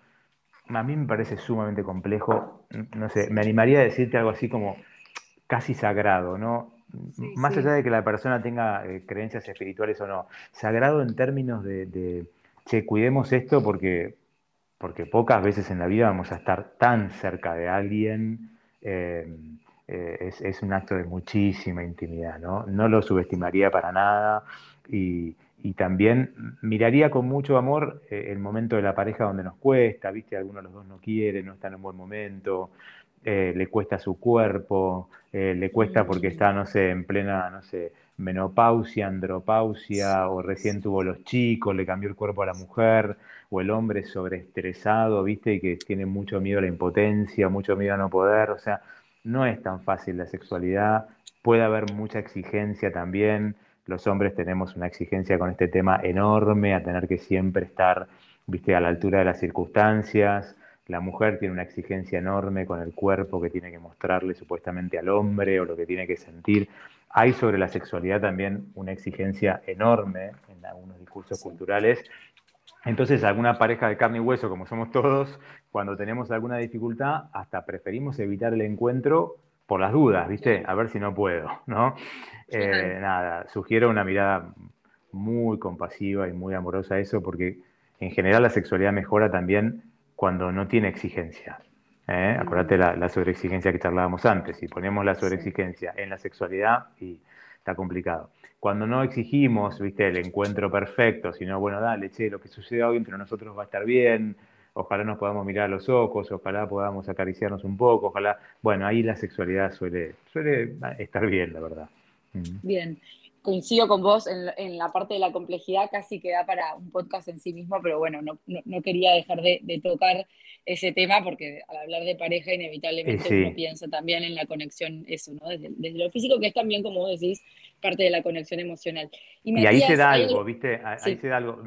A mí me parece sumamente complejo, no sé, me animaría a decirte algo así como casi sagrado, ¿no? Más allá de que la persona tenga eh, creencias espirituales o no, sagrado en términos de, che, cuidemos esto porque, porque pocas veces en la vida vamos a estar tan cerca de alguien. Eh, eh, es, un acto de muchísima intimidad, ¿no? No lo subestimaría para nada y, también miraría con mucho amor eh, el momento de la pareja donde nos cuesta, ¿viste? Alguno de los dos no quiere, no está en un buen momento, eh, le cuesta su cuerpo, le cuesta porque está, no sé, en plena, no sé, menopausia, andropausia, o recién tuvo los chicos, le cambió el cuerpo a la mujer, o el hombre sobreestresado, ¿viste? Y que tiene mucho miedo a la impotencia, mucho miedo a no poder, o sea, no es tan fácil la sexualidad, puede haber mucha exigencia también, los hombres tenemos una exigencia con este tema enorme, a tener que siempre estar, viste, a la altura de las circunstancias, la mujer tiene una exigencia enorme con el cuerpo que tiene que mostrarle supuestamente al hombre o lo que tiene que sentir. Hay sobre la sexualidad también una exigencia enorme en algunos discursos culturales entonces, alguna pareja de carne y hueso, como somos todos, cuando tenemos alguna dificultad, hasta preferimos evitar el encuentro por las dudas, ¿viste? A ver si no puedo, ¿no? Eh, nada, sugiero una mirada muy compasiva y muy amorosa a eso, porque en general la sexualidad mejora también cuando no tiene exigencia. ¿eh? Acuérdate la, la sobreexigencia que charlábamos antes. Si ponemos la sobreexigencia en la sexualidad, y está complicado. Cuando no exigimos, viste, el encuentro perfecto, sino, bueno, dale, che, lo que sucede hoy entre nosotros va a estar bien, ojalá nos podamos mirar a los ojos, ojalá podamos acariciarnos un poco, ojalá, bueno, ahí la sexualidad suele, suele estar bien, la verdad. Bien, coincido con vos en, la parte de la complejidad, casi queda para un podcast en sí mismo, pero bueno, no, quería dejar de, tocar ese tema porque al hablar de pareja inevitablemente uno piensa también en la conexión, eso, ¿no? Desde, lo físico, que es también, como vos decís, parte de la conexión emocional. Y, ahí se da algo, ¿viste? Ahí se da algo,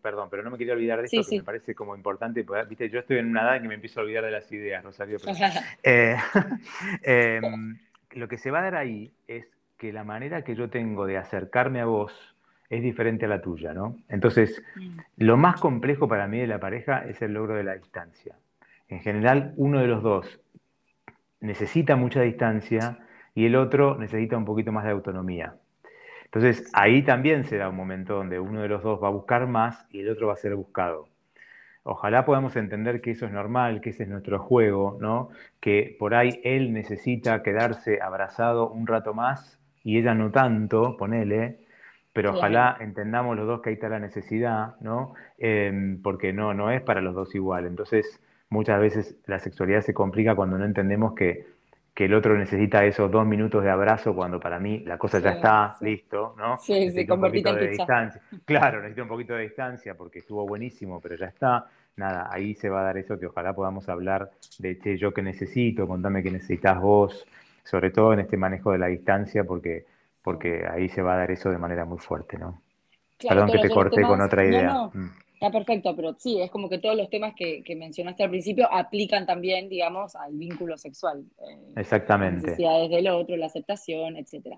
perdón, pero no me quería olvidar de eso, que me parece como importante, ¿viste? Yo estoy en una edad en que me empiezo a olvidar de las ideas, Rosario. Eh, em, lo que se va a dar ahí es que la manera que yo tengo de acercarme a vos es diferente a la tuya, ¿no? Entonces, mm. lo más complejo para mí de la pareja es el logro de la distancia. En general, uno de los dos necesita mucha distancia y el otro necesita un poquito más de autonomía. Entonces, ahí también se da un momento donde uno de los dos va a buscar más y el otro va a ser buscado. Ojalá podamos entender que eso es normal, que ese es nuestro juego, ¿no? Que por ahí él necesita quedarse abrazado un rato más y ella no tanto, ponele, pero ojalá entendamos los dos que ahí está la necesidad, ¿no? Em, porque no, no es para los dos igual. Entonces, muchas veces la sexualidad se complica cuando no entendemos que, que el otro necesita esos dos minutos de abrazo cuando para mí la cosa ya está, listo, ¿no? Sí, sí, un poquito de distancia. Claro, necesito un poquito de distancia porque estuvo buenísimo, pero ya está. Nada, ahí se va a dar eso que ojalá podamos hablar de, che, yo qué necesito, contame qué necesitas vos, sobre todo en este manejo de la distancia, porque, porque ahí se va a dar eso de manera muy fuerte, ¿no? Perdón que te corté con otra idea. Mm. Está perfecto, pero sí, es como que todos los temas que, mencionaste al principio aplican también, digamos, al vínculo sexual. Eh, Exactamente. Las necesidades del otro, la aceptación, etc.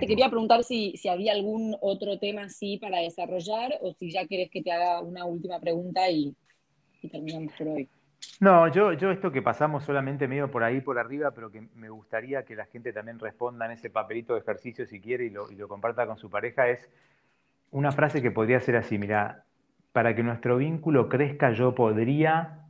te quería preguntar si, si, había algún otro tema así para desarrollar o si ya querés que te haga una última pregunta y, y terminamos por hoy. No, yo, yo esto que pasamos solamente medio por ahí, por arriba, pero que me gustaría que la gente también responda en ese papelito de ejercicio si quiere y lo, comparta con su pareja, es una frase que podría ser así, mira, para que nuestro vínculo crezca yo podría,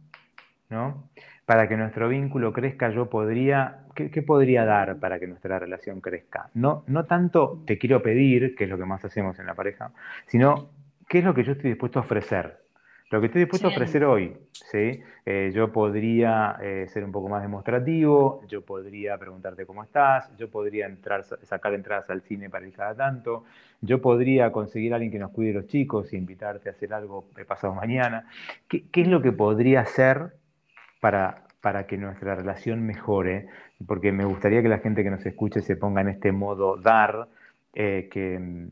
¿no? Para que nuestro vínculo crezca yo podría, ¿qué, qué podría dar para que nuestra relación crezca? No, no tanto te quiero pedir, que es lo que más hacemos en la pareja, sino qué es lo que yo estoy dispuesto a ofrecer. Lo que estoy dispuesto a ofrecer hoy, ¿sí? Eh, yo podría eh, ser un poco más demostrativo, yo podría preguntarte cómo estás, yo podría entrar, sacar entradas al cine para ir cada tanto, yo podría conseguir a alguien que nos cuide los chicos e invitarte a hacer algo pasado mañana. ¿Qué, es lo que podría hacer para, para que nuestra relación mejore? Porque me gustaría que la gente que nos escuche se ponga en este modo dar, eh, que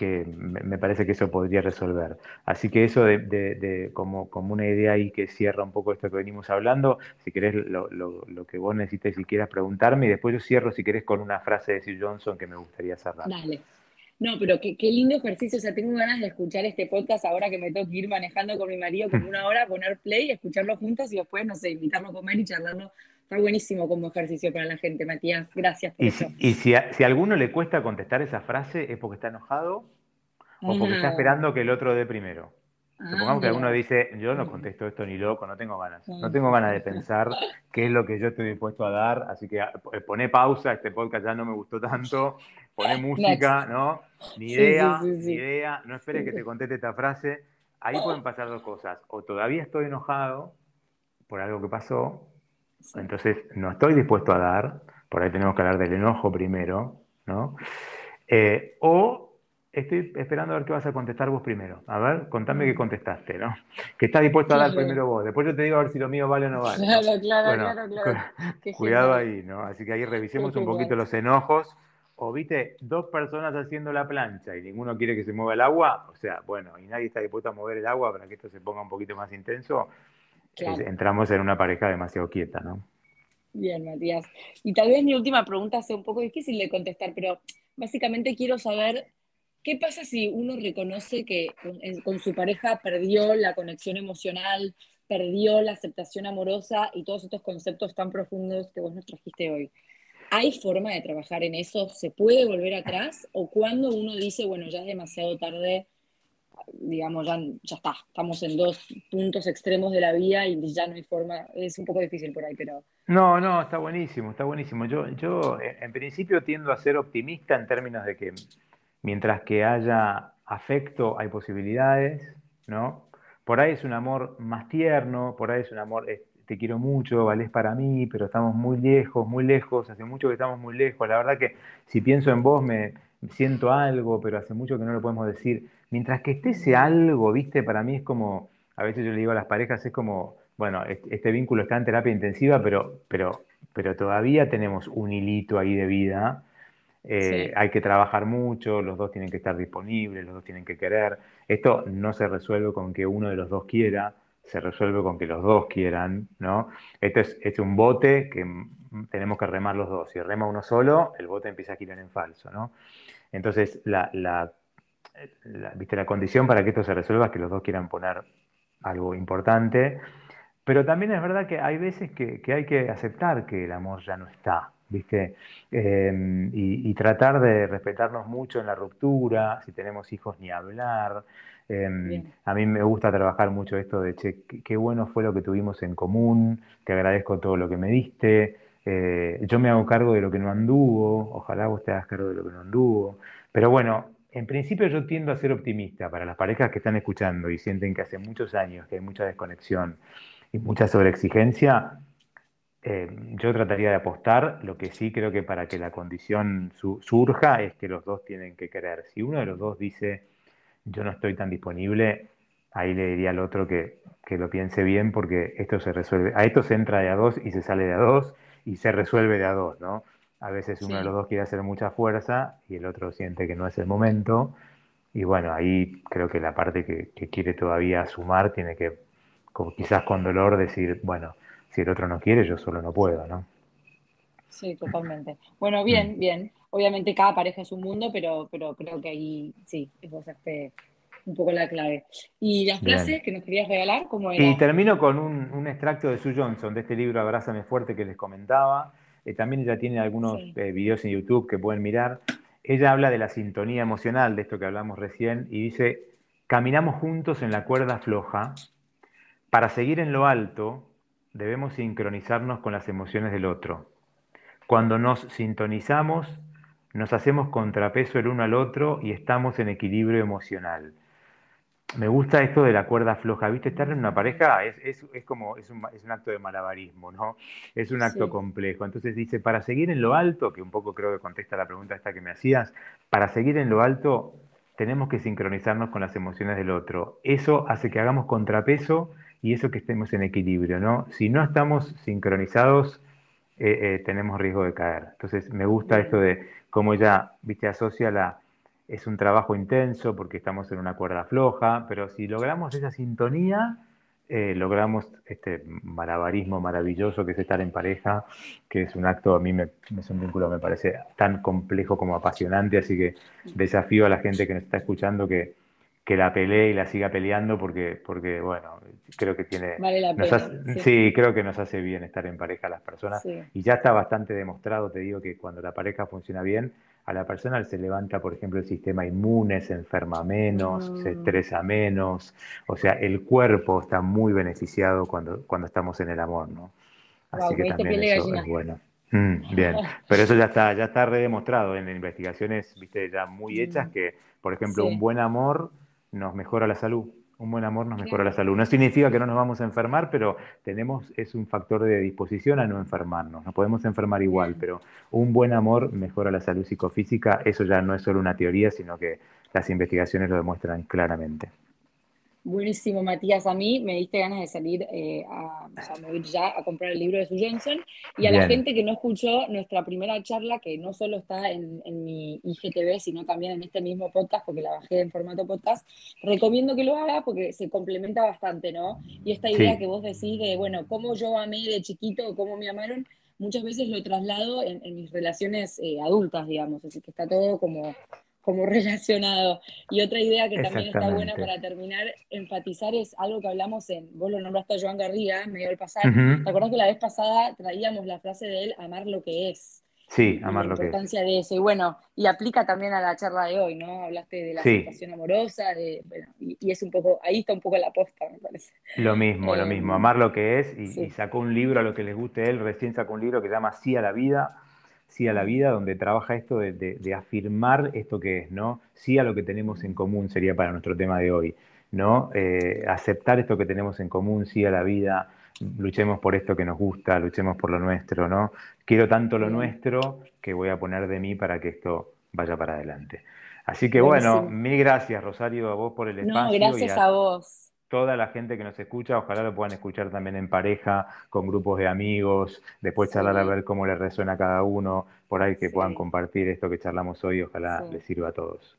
que me parece que eso podría resolver. Así que eso de, como, como, una idea ahí que cierra un poco esto que venimos hablando, si querés lo, lo, que vos necesites si quieras preguntarme, y después yo cierro si querés con una frase de Sir Johnson que me gustaría cerrar. Dale. No, pero qué, qué, lindo ejercicio. O sea, tengo ganas de escuchar este podcast ahora que me tengo que ir manejando con mi marido como una hora, poner play, escucharlo juntos y después, no sé, invitarlo a comer y charlarlo Está buenísimo como ejercicio para la gente, Matías. Gracias por y eso. Si, y si a, si alguno le cuesta contestar esa frase, ¿es porque está enojado o porque está esperando que el otro dé primero? Ah, Supongamos que alguno dice, yo no contesto esto ni loco, no tengo ganas. No tengo ganas de pensar qué es lo que yo estoy dispuesto a dar, así que ah, p- pone pausa, este podcast ya no me gustó tanto, pone música. ¿no? Ni idea, sí, sí, ni idea, no esperes que te conteste esta frase. Ahí pueden pasar dos cosas, o todavía estoy enojado por algo que pasó. Entonces no estoy dispuesto a dar, por ahí tenemos que hablar del enojo primero, ¿no? Eh, o estoy esperando a ver qué vas a contestar vos primero. A ver, contame qué contestaste, ¿no? Que estás dispuesto a dar primero vos. Después yo te digo a ver si lo mío vale o no vale. Claro, claro, Bueno, claro, claro. Qué cuidado genial. ahí, ¿no? Así que ahí revisemos un poquito los enojos. O viste, dos personas haciendo la plancha y ninguno quiere que se mueva el agua, o sea, bueno, y nadie está dispuesto a mover el agua para que esto se ponga un poquito más intenso, Claro. entramos en una pareja demasiado quieta, ¿no? Bien, Matías. Y tal vez mi última pregunta sea un poco difícil de contestar, pero básicamente quiero saber qué pasa si uno reconoce que con, en- con su pareja perdió la conexión emocional, perdió la aceptación amorosa y todos estos conceptos tan profundos que vos nos trajiste hoy. ¿Hay forma de trabajar en eso? ¿Se puede volver atrás? ¿O cuando uno dice, bueno, ya es demasiado tarde, digamos, ya, ya está, estamos en dos puntos extremos de la vida y ya no hay forma? Es un poco difícil por ahí, pero... No, no, está buenísimo, está buenísimo. Yo, yo en principio tiendo a ser optimista en términos de que mientras que haya afecto hay posibilidades, ¿no? Por ahí es un amor más tierno, por ahí es un amor, eh, te quiero mucho, valés para mí, pero estamos muy lejos, muy lejos, hace mucho que estamos muy lejos. La verdad que si pienso en vos me siento algo, pero hace mucho que no lo podemos decir. Mientras que esté ese algo, viste, para mí es como, a veces yo le digo a las parejas, es como, bueno, este, vínculo está en terapia intensiva, pero, pero, pero todavía tenemos un hilito ahí de vida. Eh, Sí. Hay que trabajar mucho, los dos tienen que estar disponibles, los dos tienen que querer. Esto no se resuelve con que uno de los dos quiera, se resuelve con que los dos quieran, ¿no? Esto es, es un bote que mm, tenemos que remar los dos. Si rema uno solo, el bote empieza a girar en falso, ¿no? Entonces, la, la, la- ¿viste? la condición para que esto se resuelva es que los dos quieran poner algo importante. Pero también es verdad que hay veces que, que hay que aceptar que el amor ya no está, ¿viste? Eh, y, y tratar de respetarnos mucho en la ruptura, si tenemos hijos ni hablar. Eh, Bien. a mí me gusta trabajar mucho esto de, che, qué, qué bueno fue lo que tuvimos en común, te agradezco todo lo que me diste, eh, yo me hago cargo de lo que no anduvo, ojalá vos te hagas cargo de lo que no anduvo. Pero bueno, en principio yo tiendo a ser optimista para las parejas que están escuchando y sienten que hace muchos años que hay mucha desconexión y mucha sobreexigencia, eh, yo trataría de apostar. Lo que sí creo que para que la condición su- surja es que los dos tienen que querer. Si uno de los dos dice, yo no estoy tan disponible, ahí le diría al otro que, que lo piense bien porque esto se resuelve. A esto se entra de a dos y se sale de a dos y se resuelve de a dos, ¿no? A veces uno de los dos quiere hacer mucha fuerza y el otro siente que no es el momento. Y bueno, ahí creo que la parte que, que quiere todavía sumar tiene que, como quizás con dolor, decir, bueno, si el otro no quiere, yo solo no puedo, ¿no? Sí, totalmente. Bueno, Mm. bien, bien. Obviamente cada pareja es un mundo, pero, pero creo que ahí sí, es vos este, un poco la clave. ¿Y las Bien. frases que nos querías regalar? ¿Cómo Y era? termino con un, un extracto de Sue Johnson, de este libro Abrázame Fuerte que les comentaba. Eh, también ella tiene algunos Sí. eh, videos en YouTube que pueden mirar. Ella habla de la sintonía emocional, de esto que hablamos recién, y dice, caminamos juntos en la cuerda floja. Para seguir en lo alto, debemos sincronizarnos con las emociones del otro. Cuando nos sintonizamos, nos hacemos contrapeso el uno al otro y estamos en equilibrio emocional. Me gusta esto de la cuerda floja, ¿viste? Estar en una pareja es, es, es como, es un, es un acto de malabarismo, ¿no? Es un acto Sí. complejo. Entonces dice, para seguir en lo alto, que un poco creo que contesta la pregunta esta que me hacías, para seguir en lo alto tenemos que sincronizarnos con las emociones del otro. Eso hace que hagamos contrapeso y eso que estemos en equilibrio, ¿no? Si no estamos sincronizados, eh, eh, tenemos riesgo de caer. Entonces me gusta esto de cómo ella, viste, asocia la, es un trabajo intenso porque estamos en una cuerda floja, pero si logramos esa sintonía, eh, logramos este malabarismo maravilloso que es estar en pareja, que es un acto, a mí me, me parece tan complejo como apasionante, así que desafío a la gente que nos está escuchando que, que la pelee y la siga peleando porque, porque bueno, creo que tiene... Vale la pena. sí. creo que nos hace bien estar en pareja a las personas. Y ya está bastante demostrado, te digo, que cuando la pareja funciona bien, a la persona se levanta, por ejemplo, el sistema inmune, se enferma menos, se mm. estresa menos. O sea, el cuerpo está muy beneficiado cuando, cuando estamos en el amor, ¿no? Así que también eso es bueno. Mm, bien, pero eso ya está, ya está redemostrado en investigaciones, viste, ya muy hechas mm. que, por ejemplo, un buen amor nos mejora la salud. Un buen amor nos mejora la salud. No significa que no nos vamos a enfermar, pero tenemos, es un factor de disposición a no enfermarnos. Nos podemos enfermar igual, pero un buen amor mejora la salud psicofísica. Eso ya no es solo una teoría, sino que las investigaciones lo demuestran claramente. Buenísimo, Matías. A mí me diste ganas de salir eh, a, ya a comprar el libro de su Jensen. Y a la gente que no escuchó nuestra primera charla, que no solo está en, mi IGTV, sino también en este mismo podcast, porque la bajé en formato podcast, recomiendo que lo haga porque se complementa bastante, ¿no? Y esta idea que vos decís de, bueno, cómo yo amé de chiquito, cómo me amaron, muchas veces lo traslado en, mis relaciones eh, adultas, digamos. Así que está todo como como relacionado. Y otra idea que también está buena para terminar, enfatizar es algo que hablamos en, vos lo nombraste a Joan Garriga, medio del pasado, ¿te acuerdas que la vez pasada traíamos la frase de él, amar lo que es? Sí, amar lo que es. La importancia de eso. Y bueno, y aplica también a la charla de hoy, ¿no? Hablaste de la situación amorosa, de, bueno, y, es un poco, ahí está un poco la posta, me parece. Lo mismo, lo mismo, amar lo que es, y, y, sacó un libro a lo que les guste él, recién sacó un libro que se llama Sí a la vida, sí a la vida, donde trabaja esto de, afirmar esto que es, ¿no? Sí a lo que tenemos en común sería para nuestro tema de hoy, ¿no? Eh, aceptar esto que tenemos en común, sí a la vida, luchemos por esto que nos gusta, luchemos por lo nuestro, ¿no? Quiero tanto lo nuestro que voy a poner de mí para que esto vaya para adelante. Así que bueno, mil gracias Rosario a vos por el espacio. No, gracias a vos toda la gente que nos escucha, ojalá lo puedan escuchar también en pareja, con grupos de amigos, después charlar a ver cómo les resuena a cada uno, por ahí que puedan compartir esto que charlamos hoy, ojalá les sirva a todos.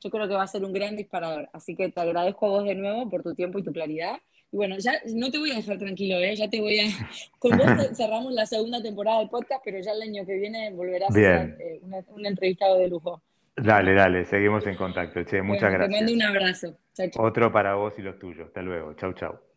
Yo creo que va a ser un gran disparador, así que te agradezco a vos de nuevo por tu tiempo y tu claridad. Y bueno, ya no te voy a dejar tranquilo, ¿eh? ya te voy a... Con vos cerramos la segunda temporada del podcast, pero ya el año que viene volverás a ser eh, un entrevistado de lujo. Dale, dale, seguimos en contacto. Che, muchas gracias. Te mando un abrazo. Otro para vos y los tuyos. Hasta luego. Chau, chau.